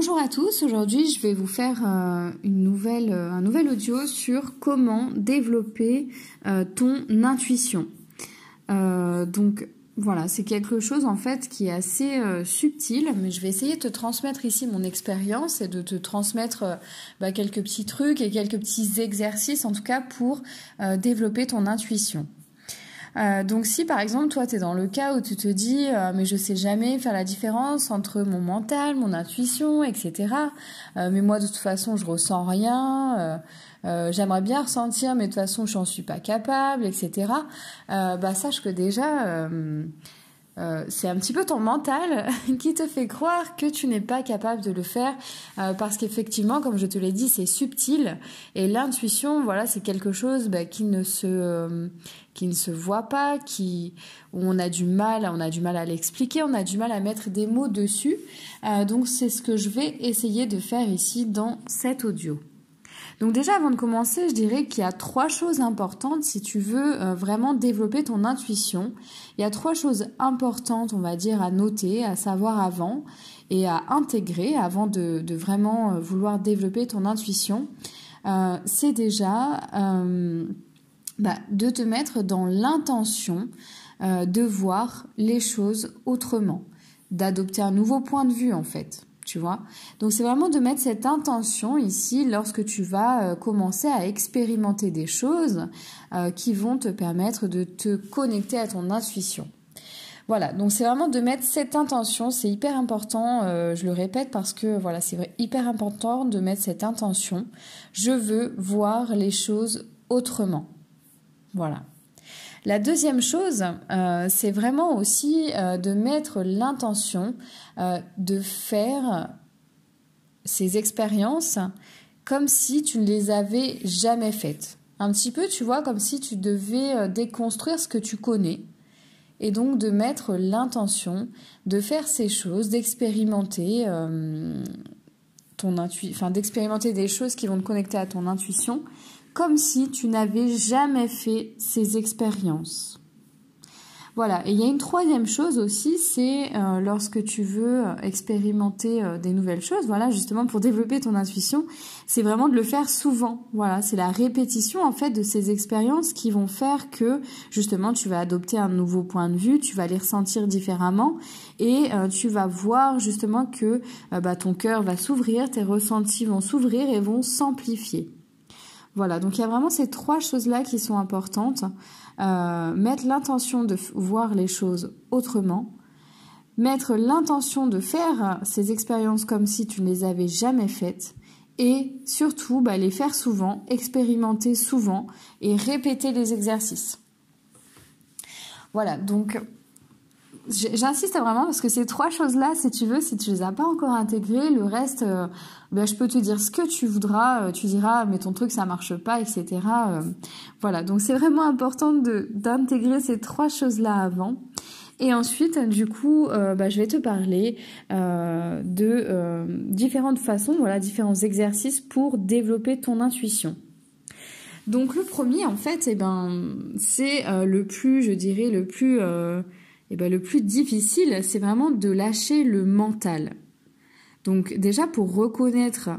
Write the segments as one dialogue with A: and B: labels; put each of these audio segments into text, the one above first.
A: bonjour à tous, aujourd'hui je vais vous faire euh, euh, un nouvel audio sur comment développer euh, ton intuition. donc voilà, c'est quelque chose en fait qui est assez subtil, mais je vais essayer de te transmettre ici mon expérience et de te transmettre bah, quelques petits trucs et quelques petits exercices en tout cas pour développer ton intuition. Euh, donc si par exemple toi tu es dans le cas où tu te dis euh, mais je sais jamais faire la différence entre mon mental, mon intuition, etc. Euh, mais moi de toute façon je ressens rien, j'aimerais bien ressentir mais de toute façon j'en suis pas capable, etc. bah sache que déjà euh, c'est un petit peu ton mental qui te fait croire que tu n'es pas capable de le faire euh, parce qu'effectivement, comme je te l'ai dit, c'est subtil et l'intuition, voilà, c'est quelque chose bah, qui ne se euh, qui ne se voit pas, qui où on a du mal, on a du mal à l'expliquer, on a du mal à mettre des mots dessus. donc c'est ce que je vais essayer de faire ici dans cet audio. Donc déjà, avant de commencer, je dirais qu'il y a trois choses importantes si tu veux euh, vraiment développer ton intuition. Il y a trois choses importantes, on va dire, à noter, à savoir avant et à intégrer avant de, vraiment euh, vouloir développer ton intuition. Euh, c'est déjà bah, de te mettre dans l'intention de voir les choses autrement, d'adopter un nouveau point de vue en fait Donc c'est vraiment de mettre cette intention ici lorsque tu vas euh, commencer à expérimenter des choses euh, qui vont te permettre de te connecter à ton intuition. Voilà, donc c'est vraiment de mettre cette intention, c'est hyper important, euh, je le répète parce que voilà, c'est hyper important de mettre cette intention. Je veux voir les choses autrement. Voilà. La deuxième chose, euh, c'est vraiment aussi euh, de mettre l'intention euh, de faire ces expériences comme si tu ne les avais jamais faites. Un petit peu, tu vois, comme si tu devais déconstruire ce que tu connais. Et donc de mettre l'intention de faire ces choses, d'expérimenter ton enfin d'expérimenter des choses qui vont te connecter à ton intuition comme si tu n'avais jamais fait ces expériences. Voilà, et il y a une troisième chose aussi, c'est euh, lorsque tu veux euh, expérimenter euh, des nouvelles choses, voilà, justement pour développer ton intuition, c'est vraiment de le faire souvent. Voilà, c'est la répétition en fait de ces expériences qui vont faire que justement tu vas adopter un nouveau point de vue, tu vas les ressentir différemment et tu vas voir justement que bah, ton cœur va s'ouvrir, tes ressentis vont s'ouvrir et vont s'amplifier. Voilà, donc il y a vraiment ces trois choses-là qui sont importantes. Euh, mettre l'intention de voir les choses autrement, mettre l'intention de faire ces expériences comme si tu ne les avais jamais faites, et surtout bah, les faire souvent, expérimenter souvent et répéter les exercices. Voilà, donc J'insiste vraiment parce que ces trois choses-là, si tu veux, si tu les as pas encore intégrées, le reste, euh, ben, je peux te dire ce que tu voudras. Euh, tu diras, mais ton truc ça marche pas, etc. Euh, voilà. Donc c'est vraiment important d'intégrer ces trois choses-là avant. Et ensuite, du coup, ben, je vais te parler de différentes façons, voilà, différents exercices pour développer ton intuition. Donc le premier, en fait, eh ben, c'est le plus, je dirais, le plus eh ben, le plus difficile, c'est vraiment de lâcher le mental. Donc déjà pour reconnaître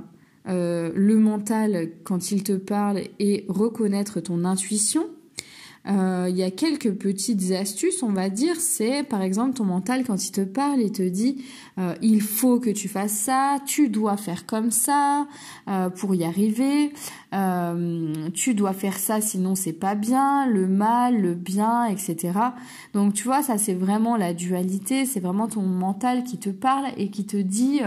A: euh, le mental quand il te parle et reconnaître ton intuition, euh, il y a quelques petites astuces, on va dire. C'est par exemple ton mental quand il te parle et te dit euh, il faut que tu fasses ça, tu dois faire comme ça euh, pour y arriver, tu dois faire ça sinon c'est pas bien, le mal, le bien, etc. Donc tu vois ça c'est vraiment la dualité, c'est vraiment ton mental qui te parle et qui te dit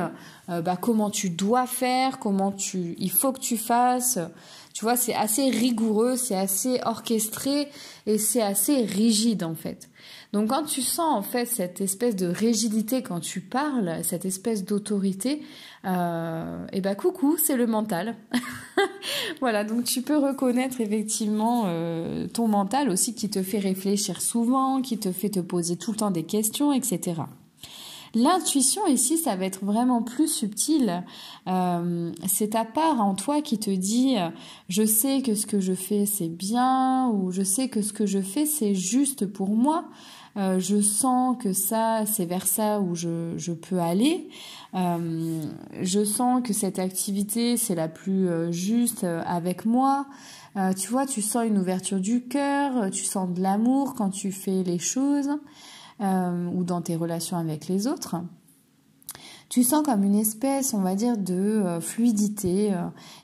A: bah, comment tu dois faire, comment tu il faut que tu fasses. Tu vois, c'est assez rigoureux, c'est assez orchestré et c'est assez rigide en fait. Donc quand tu sens en fait cette espèce de rigidité quand tu parles, cette espèce d'autorité, euh, et eh ben coucou, c'est le mental. voilà, donc tu peux reconnaître effectivement euh, ton mental aussi qui te fait réfléchir souvent, qui te fait te poser tout le temps des questions, etc. L'intuition ici, ça va être vraiment plus subtil. Euh, c'est ta part en toi qui te dit, je sais que ce que je fais c'est bien ou je sais que ce que je fais c'est juste pour moi. Euh, je sens que ça, c'est vers ça où je, je peux aller. Euh, je sens que cette activité, c'est la plus euh, juste avec moi. tu vois, tu sens une ouverture du cœur, tu sens de l'amour quand tu fais les choses ou dans tes relations avec les autres tu sens comme une espèce, on va dire, de fluidité.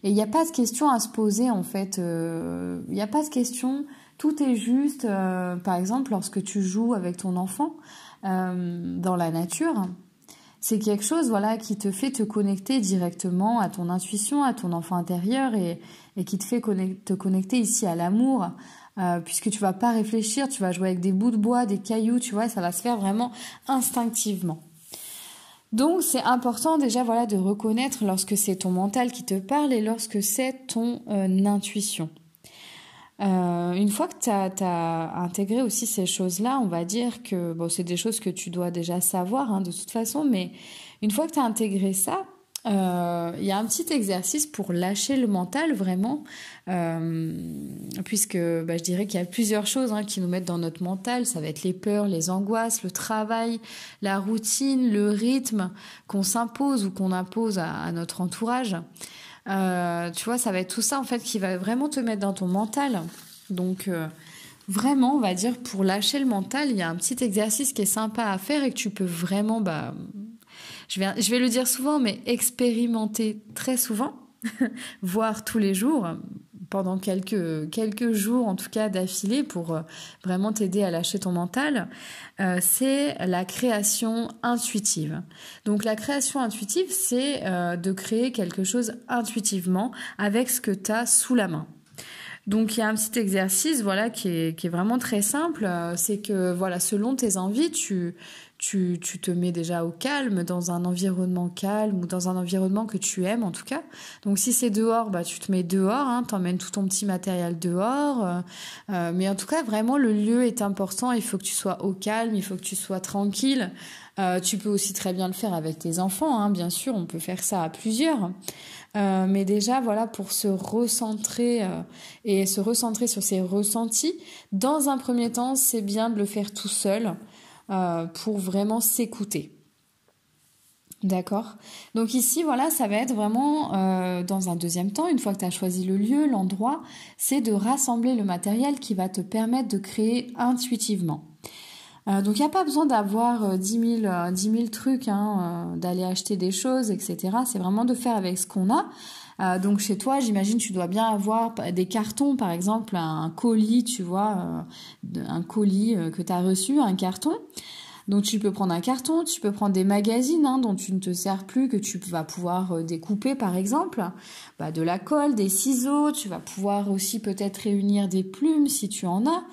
A: et il n'y a pas de question à se poser, en fait. Il n'y a pas de question tout est juste, euh, par exemple, lorsque tu joues avec ton enfant euh, dans la nature. C'est quelque chose voilà qui te fait te connecter directement à ton intuition, à ton enfant intérieur et, qui te fait te connecter ici à l'amour, euh, puisque tu vas pas réfléchir, tu vas jouer avec des bouts de bois, des cailloux, tu vois, ça va se faire vraiment instinctivement. Donc c'est important déjà voilà de reconnaître lorsque c'est ton mental qui te parle et lorsque c'est ton intuition. Euh, une fois que tu as, intégré aussi ces choses-là, on va dire que bon, c'est des choses que tu dois déjà savoir hein, de toute façon, mais une fois que tu as intégré ça, euh, il y a un petit exercice pour lâcher le mental vraiment, euh, puisque bah, je dirais qu'il y a plusieurs choses hein, qui nous mettent dans notre mental. Ça va être les peurs, les angoisses, le travail, la routine, le rythme qu'on s'impose ou qu'on impose à notre entourage. Euh, tu vois, ça va être tout ça en fait qui va vraiment te mettre dans ton mental. Donc vraiment, on va dire pour lâcher le mental, il y a un petit exercice qui est sympa à faire et que tu peux vraiment, bah, je vais, le dire souvent, mais expérimenter très souvent, voire tous les jours pendant quelques, quelques jours, en tout cas d'affilée, pour euh, vraiment t'aider à lâcher ton mental, euh, c'est la création intuitive. Donc la création intuitive, c'est euh, de créer quelque chose intuitivement avec ce que tu as sous la main. Donc il y a un petit exercice voilà qui est, qui est vraiment très simple, c'est que voilà selon tes envies, tu tu, tu, te mets déjà au calme, dans un environnement calme ou dans un environnement que tu aimes en tout cas. Donc si c'est dehors, bah, tu te mets dehors, hein, emmènes tout ton petit matériel dehors. Euh, euh, mais en tout cas, vraiment, le lieu est important. Il faut que tu sois au calme, il faut que tu sois tranquille. Euh, tu peux aussi très bien le faire avec tes enfants, hein, bien sûr, on peut faire ça à plusieurs. Euh, mais déjà, voilà, pour se recentrer euh, et se recentrer sur ses ressentis, dans un premier temps, c'est bien de le faire tout seul. Euh, pour vraiment s'écouter. D'accord? Donc ici, voilà, ça va être vraiment, euh, dans un deuxième temps, une fois que tu as choisi le lieu, l'endroit, c'est de rassembler le matériel qui va te permettre de créer intuitivement. Euh, donc il n'y a pas besoin d'avoir 10 000, trucs, hein, d'aller acheter des choses, etc. C'est vraiment de faire avec ce qu'on a. donc chez toi, j'imagine tu dois bien avoir des cartons, par exemple un colis, tu vois, un colis que tu as reçu, un carton. Donc tu peux prendre un carton, tu peux prendre des magazines hein, dont tu ne te sers plus, que tu vas pouvoir euh, découper par exemple, bah, de la colle, des ciseaux, tu vas pouvoir aussi peut-être réunir des plumes si tu en as.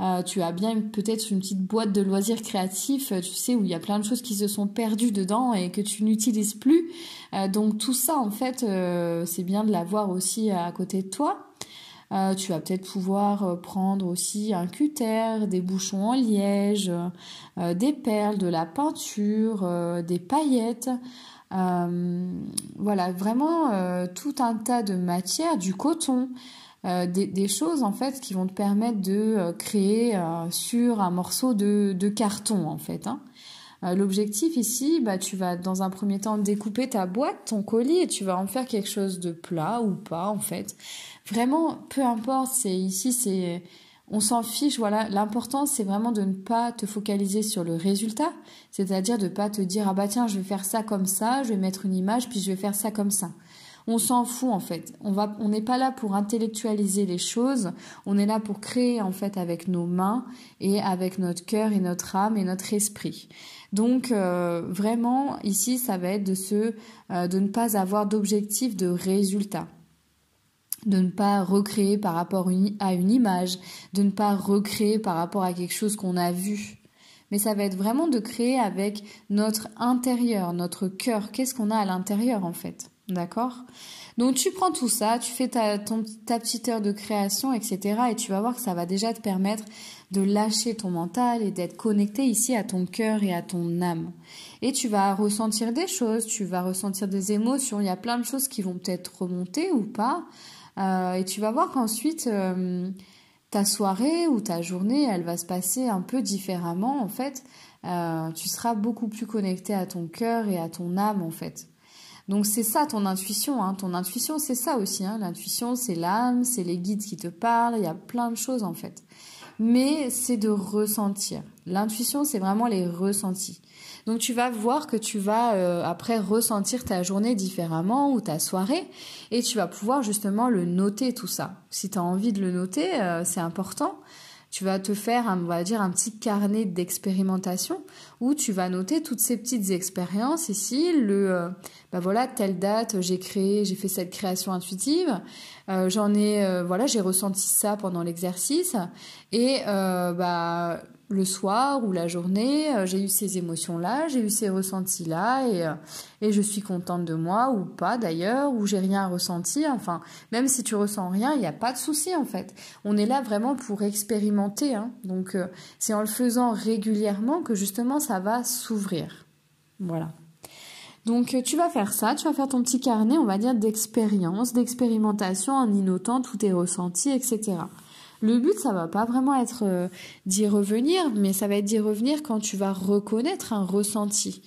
A: Euh, tu as bien peut-être une petite boîte de loisirs créatifs, euh, tu sais, où il y a plein de choses qui se sont perdues dedans et que tu n'utilises plus. donc tout ça, en fait, c'est bien de l'avoir aussi à côté de toi. Euh, tu vas peut-être pouvoir euh, prendre aussi un cutter, des bouchons en liège, euh, des perles, de la peinture, des paillettes. voilà, vraiment tout un tas de matières, du coton. Des, choses en fait qui vont te permettre de créer sur un morceau de, carton en fait. Hein. L'objectif ici, bah, tu vas dans un premier temps découper ta boîte, ton colis, et tu vas en faire quelque chose de plat ou pas en fait. Vraiment, peu importe, c'est ici, c'est on s'en fiche, voilà. L'important, c'est vraiment de ne pas te focaliser sur le résultat, c'est-à-dire de pas te dire ah bah tiens, je vais faire ça comme ça, je vais mettre une image, puis je vais faire ça comme ça. On s'en fout en fait. On n'est pas là pour intellectualiser les choses. On est là pour créer en fait avec nos mains et avec notre cœur et notre âme et notre esprit. Donc euh, vraiment ici, ça va être de euh, de ne pas avoir d'objectif de résultat de ne pas recréer par rapport à une image, de ne pas recréer par rapport à quelque chose qu'on a vu. Mais ça va être vraiment de créer avec notre intérieur, notre cœur. Qu'est-ce qu'on a à l'intérieur en fait? D'accord Donc tu prends tout ça, tu fais ta, petite heure de création, etc. Et tu vas voir que ça va déjà te permettre de lâcher ton mental et d'être connecté ici à ton cœur et à ton âme. Et tu vas ressentir des choses, tu vas ressentir des émotions, il y a plein de choses qui vont peut-être remonter ou pas. Euh, et tu vas voir qu'ensuite, euh, ta soirée ou ta journée, elle va se passer un peu différemment en fait. Euh, tu seras beaucoup plus connecté à ton cœur et à ton âme en fait. Donc c'est ça ton intuition. Hein. Ton intuition, c'est ça aussi. Hein. L'intuition, c'est l'âme, c'est les guides qui te parlent. Il y a plein de choses en fait. Mais c'est de ressentir. L'intuition, c'est vraiment les ressentis. Donc tu vas voir que tu vas euh, après ressentir ta journée différemment ou ta soirée et tu vas pouvoir justement le noter tout ça. Si tu as envie de le noter, euh, c'est important tu vas te faire, on va dire, un petit carnet d'expérimentation où tu vas noter toutes ces petites expériences. Ici, le, euh, bah voilà, telle date, j'ai créé, j'ai fait cette création intuitive. Euh, j'en ai, euh, voilà, j'ai ressenti ça pendant l'exercice. Et bah le soir ou la journée, euh, j'ai eu ces émotions-là, j'ai eu ces ressentis-là et, euh, et je suis contente de moi ou pas d'ailleurs, ou j'ai rien ressenti. Enfin, même si tu ressens rien, il n'y a pas de souci en fait. On est là vraiment pour expérimenter. Hein. Donc, euh, c'est en le faisant régulièrement que justement ça va s'ouvrir. Voilà. Donc tu vas faire ça, tu vas faire ton petit carnet, on va dire, d'expérience, d'expérimentation en y notant tous tes ressentis, etc. Le but, ça va pas vraiment être euh, d'y revenir, mais ça va être d'y revenir quand tu vas reconnaître un ressenti.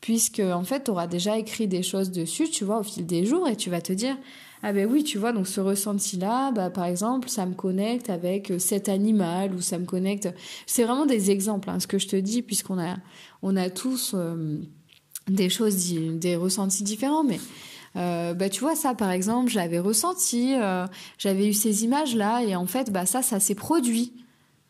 A: Puisque, en fait, tu auras déjà écrit des choses dessus, tu vois, au fil des jours, et tu vas te dire, ah ben oui, tu vois, donc ce ressenti-là, bah, par exemple, ça me connecte avec euh, cet animal, ou ça me connecte... C'est vraiment des exemples, hein, ce que je te dis, puisqu'on a, on a tous euh, des choses, des ressentis différents, mais euh, bah tu vois ça par exemple j'avais ressenti euh, j'avais eu ces images là et en fait bah ça ça s'est produit.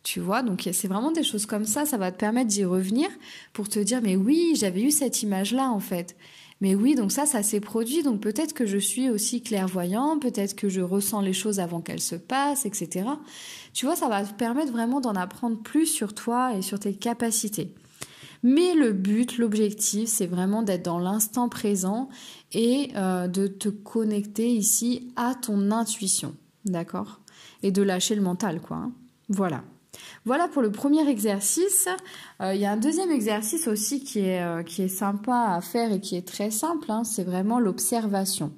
A: Tu vois donc c'est vraiment des choses comme ça ça va te permettre d'y revenir pour te dire mais oui j'avais eu cette image là en fait. Mais oui donc ça ça s'est produit donc peut-être que je suis aussi clairvoyant peut-être que je ressens les choses avant qu'elles se passent etc tu vois ça va te permettre vraiment d'en apprendre plus sur toi et sur tes capacités mais le but, l'objectif, c'est vraiment d'être dans l'instant présent et euh, de te connecter ici à ton intuition, d'accord? Et de lâcher le mental, quoi. Hein. Voilà. Voilà pour le premier exercice. Euh, il y a un deuxième exercice aussi qui est, euh, qui est sympa à faire et qui est très simple, hein, c'est vraiment l'observation.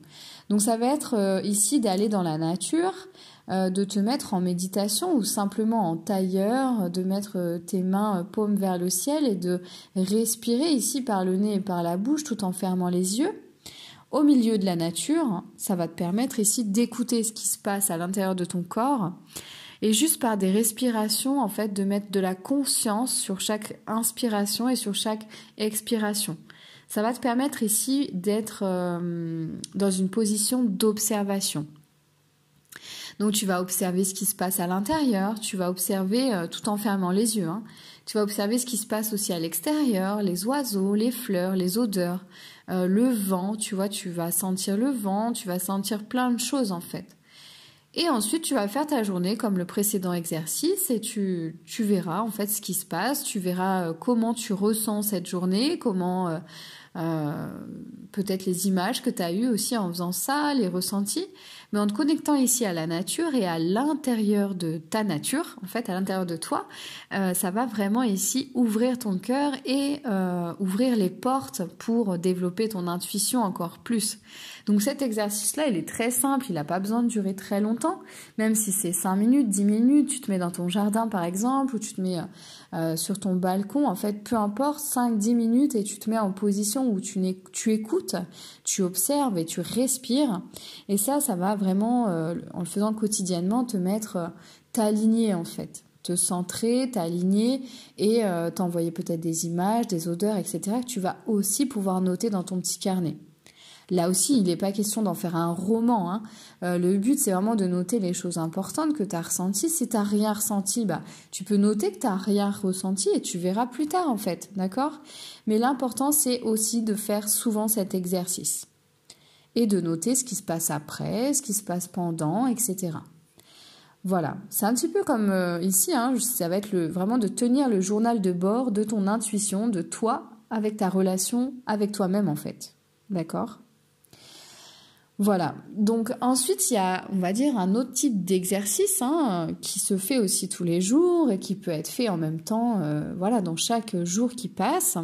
A: Donc ça va être ici d'aller dans la nature, de te mettre en méditation ou simplement en tailleur, de mettre euh, tes mains euh, paumes vers le ciel et de respirer ici par le nez et par la bouche tout en fermant les yeux. Au milieu de la nature, ça va te permettre ici d'écouter ce qui se passe à l'intérieur de ton corps et juste par des respirations en fait de mettre de la conscience sur chaque inspiration et sur chaque expiration. Ça va te permettre ici d'être dans une position d'observation. Donc tu vas observer ce qui se passe à l'intérieur, tu vas observer euh, tout en fermant les yeux. Hein. Tu vas observer ce qui se passe aussi à l'extérieur, les oiseaux, les fleurs, les odeurs, euh, le vent, tu vois, tu vas sentir le vent, tu vas sentir plein de choses en fait. Et ensuite, tu vas faire ta journée comme le précédent exercice et tu, tu verras en fait ce qui se passe, tu verras euh, comment tu ressens cette journée, comment peut-être les images que tu as eues aussi en faisant ça, les ressentis. Mais en te connectant ici à la nature et à l'intérieur de ta nature, en fait, à l'intérieur de toi, euh, ça va vraiment ici ouvrir ton cœur et euh, ouvrir les portes pour développer ton intuition encore plus. Donc cet exercice-là, il est très simple, il n'a pas besoin de durer très longtemps, même si c'est 5 minutes, 10 minutes, tu te mets dans ton jardin par exemple, ou tu te mets euh, sur ton balcon, en fait, peu importe, 5-10 minutes et tu te mets en position où tu, tu écoutes, tu observes et tu respires. Et ça, ça va vraiment, euh, en le faisant quotidiennement, te mettre, euh, t'aligner en fait te centrer, t'aligner et t'envoyer peut-être des images, des odeurs, etc. que tu vas aussi pouvoir noter dans ton petit carnet. Là aussi, il n'est pas question d'en faire un roman. Hein. Euh, le but, c'est vraiment de noter les choses importantes que tu as ressenties. Si tu n'as rien ressenti, bah, tu peux noter que tu n'as rien ressenti et tu verras plus tard, en fait. D'accord? Mais l'important, c'est aussi de faire souvent cet exercice. Et de noter ce qui se passe après, ce qui se passe pendant, etc. Voilà, c'est un petit peu comme euh, ici, hein, ça va être le, vraiment de tenir le journal de bord de ton intuition, de toi, avec ta relation avec toi-même en fait. D'accord? Voilà. Donc ensuite, il y a, on va dire, un autre type d'exercice hein, qui se fait aussi tous les jours et qui peut être fait en même temps, euh, voilà, dans chaque jour qui passe.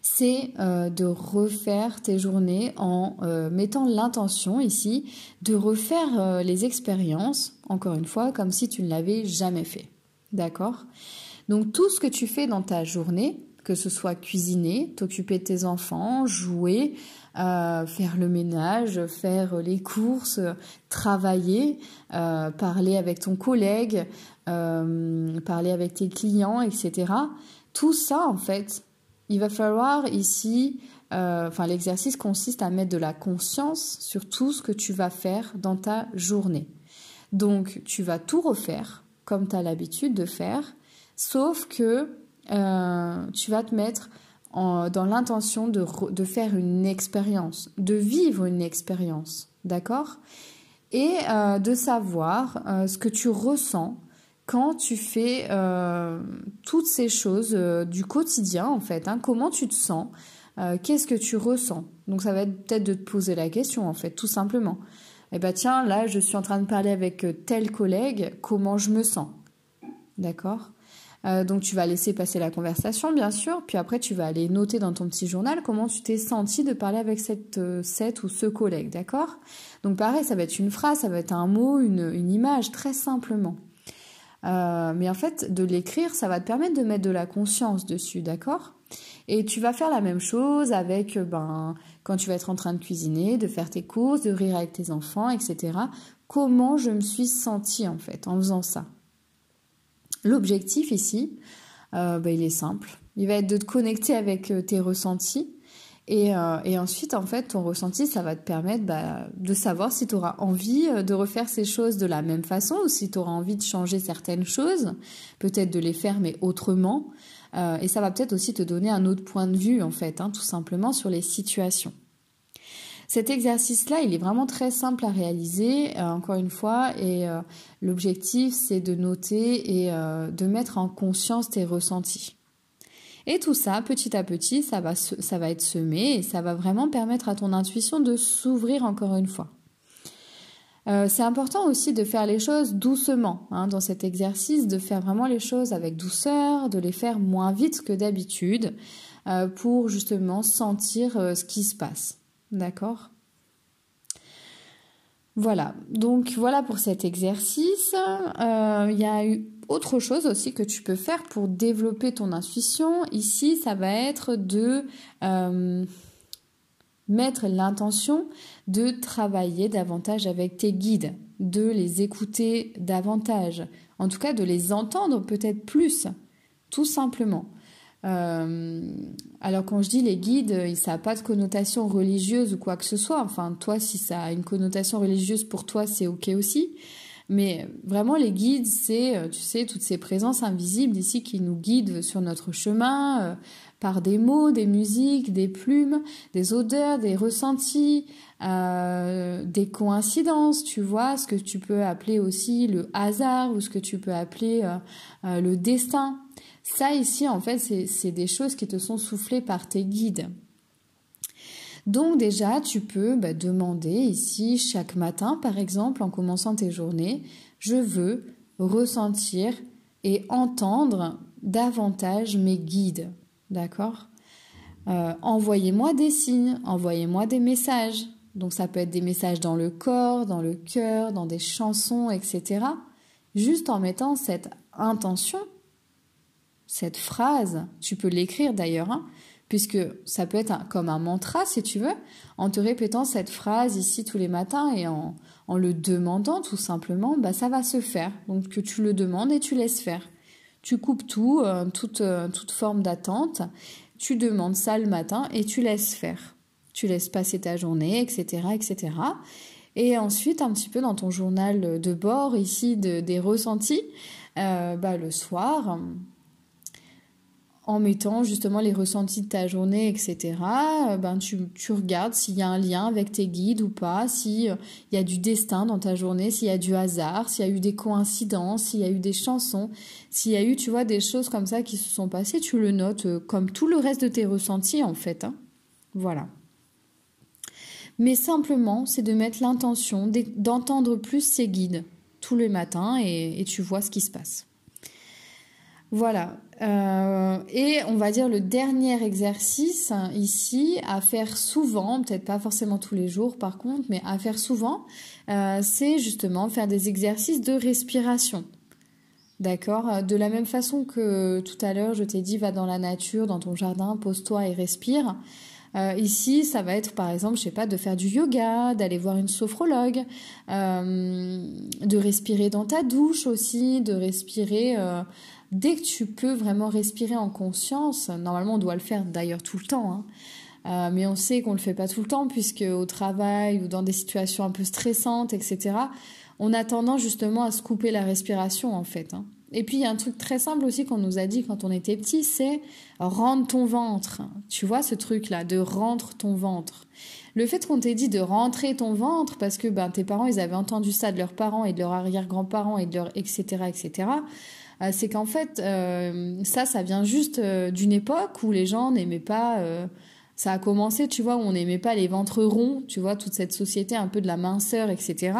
A: C'est euh, de refaire tes journées en euh, mettant l'intention ici de refaire les expériences, encore une fois, comme si tu ne l'avais jamais fait. D'accord? Donc tout ce que tu fais dans ta journée, que ce soit cuisiner, t'occuper de tes enfants, jouer, euh, faire le ménage, faire les courses, travailler, euh, parler avec ton collègue, euh, parler avec tes clients, etc. Tout ça, en fait, il va falloir ici, enfin l'exercice consiste à mettre de la conscience sur tout ce que tu vas faire dans ta journée. Donc tu vas tout refaire comme tu as l'habitude de faire, sauf que tu vas te mettre dans l'intention de, faire une expérience, de vivre une expérience, d'accord? Et euh, de savoir euh, ce que tu ressens quand tu fais euh, toutes ces choses du quotidien, en fait. Hein. comment tu te sens? Qu'est-ce que tu ressens? Donc ça va être peut-être de te poser la question, en fait, tout simplement. Eh bien tiens, là, je suis en train de parler avec tel collègue, comment je me sens? D'accord? Euh, donc tu vas laisser passer la conversation, bien sûr, puis après tu vas aller noter dans ton petit journal comment tu t'es senti de parler avec cette, euh, cette ou ce collègue, d'accord? Donc pareil, ça va être une phrase, ça va être un mot, une, image, très simplement. Euh, mais en fait, de l'écrire, ça va te permettre de mettre de la conscience dessus, d'accord? Et tu vas faire la même chose avec, ben, quand tu vas être en train de cuisiner, de faire tes courses, de rire avec tes enfants, etc. Comment je me suis sentie en fait en faisant ça? L'objectif ici, euh, bah, il est simple. Il va être de te connecter avec euh, tes ressentis. Euh, et, ensuite, en fait, ton ressenti, ça va te permettre bah, de savoir si tu auras envie de refaire ces choses de la même façon ou si tu auras envie de changer certaines choses, peut-être de les faire mais autrement. et ça va peut-être aussi te donner un autre point de vue, en fait, hein, tout simplement sur les situations. Cet exercice-là, il est vraiment très simple à réaliser, euh, encore une fois, et euh, l'objectif, c'est de noter et euh, de mettre en conscience tes ressentis. Et tout ça, petit à petit, ça va, ça va être semé et ça va vraiment permettre à ton intuition de s'ouvrir encore une fois. c'est important aussi de faire les choses doucement hein, dans cet exercice, de faire vraiment les choses avec douceur, de les faire moins vite que d'habitude pour justement sentir ce qui se passe. D'accord Voilà, donc voilà pour cet exercice. Euh, il y a autre chose aussi que tu peux faire pour développer ton intuition. Ici, ça va être de euh, mettre l'intention de travailler davantage avec tes guides, de les écouter davantage, en tout cas de les entendre peut-être plus, tout simplement. Euh, alors quand je dis les guides, ça n'a pas de connotation religieuse ou quoi que ce soit. Enfin, toi, si ça a une connotation religieuse pour toi, c'est ok aussi. Mais vraiment, les guides, c'est, euh, tu sais, toutes ces présences invisibles ici qui nous guident sur notre chemin euh, par des mots, des musiques, des plumes, des odeurs, des ressentis, des coïncidences, tu vois, ce que tu peux appeler aussi le hasard ou ce que tu peux appeler le destin. Ça ici, en fait, c'est des choses qui te sont soufflées par tes guides. Donc déjà, tu peux bah, demander ici chaque matin, par exemple, en commençant tes journées, je veux ressentir et entendre davantage mes guides. D'accord? Euh, Envoyez-moi des signes, envoyez-moi des messages. Donc ça peut être des messages dans le corps, dans le cœur, dans des chansons, etc. Juste en mettant cette intention cette phrase, tu peux l'écrire d'ailleurs, hein, puisque ça peut être comme un mantra si tu veux, en te répétant cette phrase ici tous les matins et en, le demandant tout simplement, bah, ça va se faire. Donc que tu le demandes et tu laisses faire. Tu coupes tout, euh, toute, euh, toute forme d'attente, tu demandes ça le matin et tu laisses faire. Tu laisses passer ta journée, etc., etc. Et ensuite, un petit peu dans ton journal de bord ici des ressentis, euh, bah, le soir, en mettant justement les ressentis de ta journée, etc. Euh, ben tu, regardes s'il y a un lien avec tes guides ou pas, s'il euh, y a du destin dans ta journée, s'il y a du hasard, s'il y a eu des coïncidences, s'il y a eu des chansons, s'il y a eu, tu vois, des choses comme ça qui se sont passées, tu le notes euh, comme tout le reste de tes ressentis en fait. Hein. Voilà. Mais simplement, c'est de mettre l'intention d'entendre plus ses guides tous les matins et, tu vois ce qui se passe. Voilà. Euh, et on va dire le dernier exercice ici à faire souvent, peut-être pas forcément tous les jours par contre, mais à faire souvent, euh, c'est justement faire des exercices de respiration. D'accord? De la même façon que tout à l'heure, je t'ai dit, va dans la nature, dans ton jardin, pose-toi et respire. Euh, ici, ça va être par exemple, je sais pas, de faire du yoga, d'aller voir une sophrologue, euh, de respirer dans ta douche aussi, de respirer euh, dès que tu peux vraiment respirer en conscience. Normalement, on doit le faire d'ailleurs tout le temps. Hein. mais on sait qu'on le fait pas tout le temps puisque au travail ou dans des situations un peu stressantes, etc., on a tendance justement à se couper la respiration en fait. Hein. Et puis il y a un truc très simple aussi qu'on nous a dit quand on était petit, c'est rendre ton ventre. Tu vois ce truc-là, de rendre ton ventre. Le fait qu'on t'ait dit de rentrer ton ventre parce que ben, tes parents, ils avaient entendu ça de leurs parents et de leurs arrière-grands-parents et de leur etc. etc. Euh, c'est qu'en fait, euh, ça, ça vient juste euh, d'une époque où les gens n'aimaient pas ça a commencé, tu vois, où on n'aimait pas les ventres ronds, tu vois, toute cette société un peu de la minceur, etc.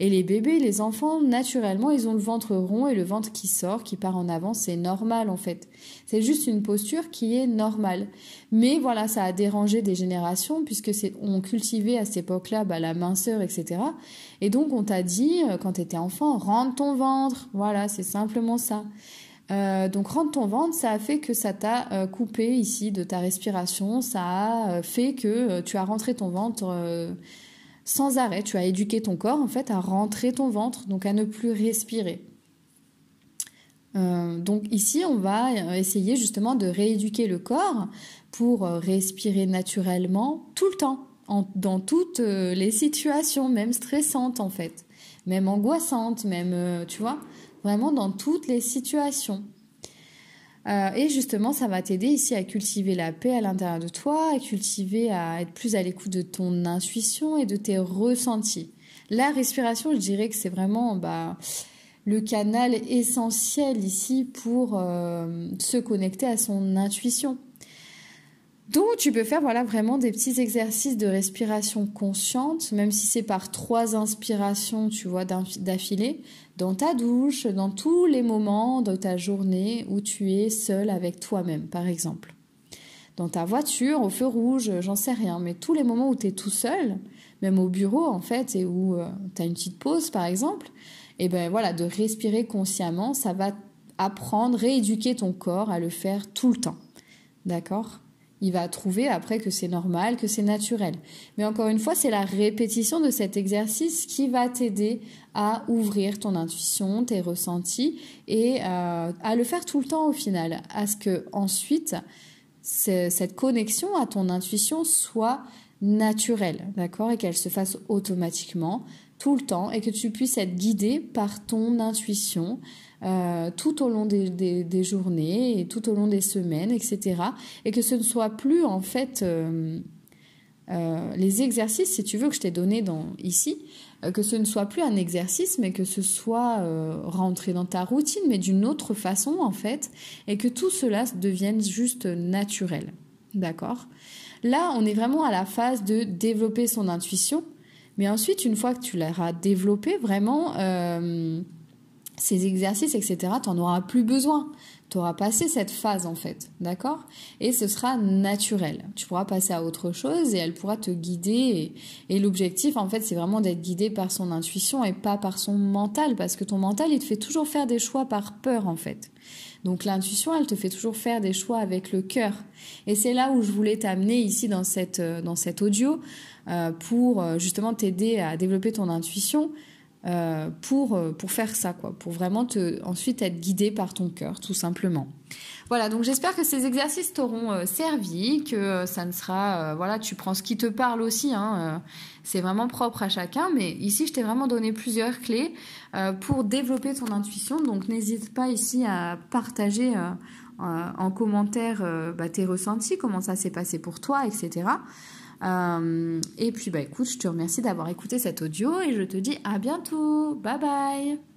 A: Et les bébés, les enfants, naturellement, ils ont le ventre rond et le ventre qui sort, qui part en avant, c'est normal en fait. C'est juste une posture qui est normale. Mais voilà, ça a dérangé des générations puisque c'est on cultivait à cette époque-là bah, la minceur, etc. Et donc on t'a dit euh, quand tu étais enfant, rentre ton ventre. Voilà, c'est simplement ça. Euh, donc rendre ton ventre, ça a fait que ça t'a euh, coupé ici de ta respiration, ça a euh, fait que tu as rentré ton ventre sans arrêt, tu as éduqué ton corps en fait à rentrer ton ventre, donc à ne plus respirer. donc ici, on va essayer justement de rééduquer le corps pour respirer naturellement tout le temps, dans toutes les situations, même stressantes en fait, même angoissantes, même, tu vois vraiment dans toutes les situations. Euh, et justement, ça va t'aider ici à cultiver la paix à l'intérieur de toi, à cultiver, à être plus à l'écoute de ton intuition et de tes ressentis. La respiration, je dirais que c'est vraiment bah, le canal essentiel ici pour euh, se connecter à son intuition. Donc tu peux faire voilà vraiment des petits exercices de respiration consciente, même si c'est par trois inspirations, tu vois, d'affilée, dans ta douche, dans tous les moments de ta journée où tu es seul avec toi-même, par exemple. Dans ta voiture, au feu rouge, j'en sais rien, mais tous les moments où tu es tout seul, même au bureau en fait, et où euh, tu as une petite pause par exemple, et eh ben voilà, de respirer consciemment, ça va apprendre, rééduquer ton corps à le faire tout le temps. D'accord? Il va trouver après que c'est normal, que c'est naturel. Mais encore une fois, c'est la répétition de cet exercice qui va t'aider à ouvrir ton intuition, tes ressentis et euh, à le faire tout le temps au final, à ce que ensuite cette connexion à ton intuition soit naturelle, d'accord, et qu'elle se fasse automatiquement tout le temps et que tu puisses être guidé par ton intuition euh, tout au long des, journées et tout au long des semaines, etc. Et que ce ne soit plus en fait euh, euh, les exercices, si tu veux, que je t'ai donné dans, ici, que ce ne soit plus un exercice, mais que ce soit rentré dans ta routine, mais d'une autre façon en fait, et que tout cela devienne juste naturel. D'accord? Là, on est vraiment à la phase de développer son intuition, mais ensuite, une fois que tu l'auras développée, vraiment ces exercices, etc., tu n'en auras plus besoin. Tu auras passé cette phase en fait, d'accord? Et ce sera naturel. Tu pourras passer à autre chose et elle pourra te guider. Et, l'objectif en fait, c'est vraiment d'être guidé par son intuition et pas par son mental, parce que ton mental, il te fait toujours faire des choix par peur en fait. Donc l'intuition, elle te fait toujours faire des choix avec le cœur. Et c'est là où je voulais t'amener ici dans cette, dans cet audio euh, pour euh, justement t'aider à développer ton intuition euh, pour, euh, pour faire ça, quoi, pour vraiment te, ensuite être guidé par ton cœur, tout simplement. Voilà, donc j'espère que ces exercices t'auront euh, servi, que ça ne sera, voilà, tu prends ce qui te parle aussi, hein, c'est vraiment propre à chacun, mais ici je t'ai vraiment donné plusieurs clés pour développer ton intuition, donc n'hésite pas ici à partager en commentaire bah, tes ressentis, comment ça s'est passé pour toi, etc. Euh, et puis bah écoute, je te remercie d'avoir écouté cet audio et je te dis à bientôt. Bye bye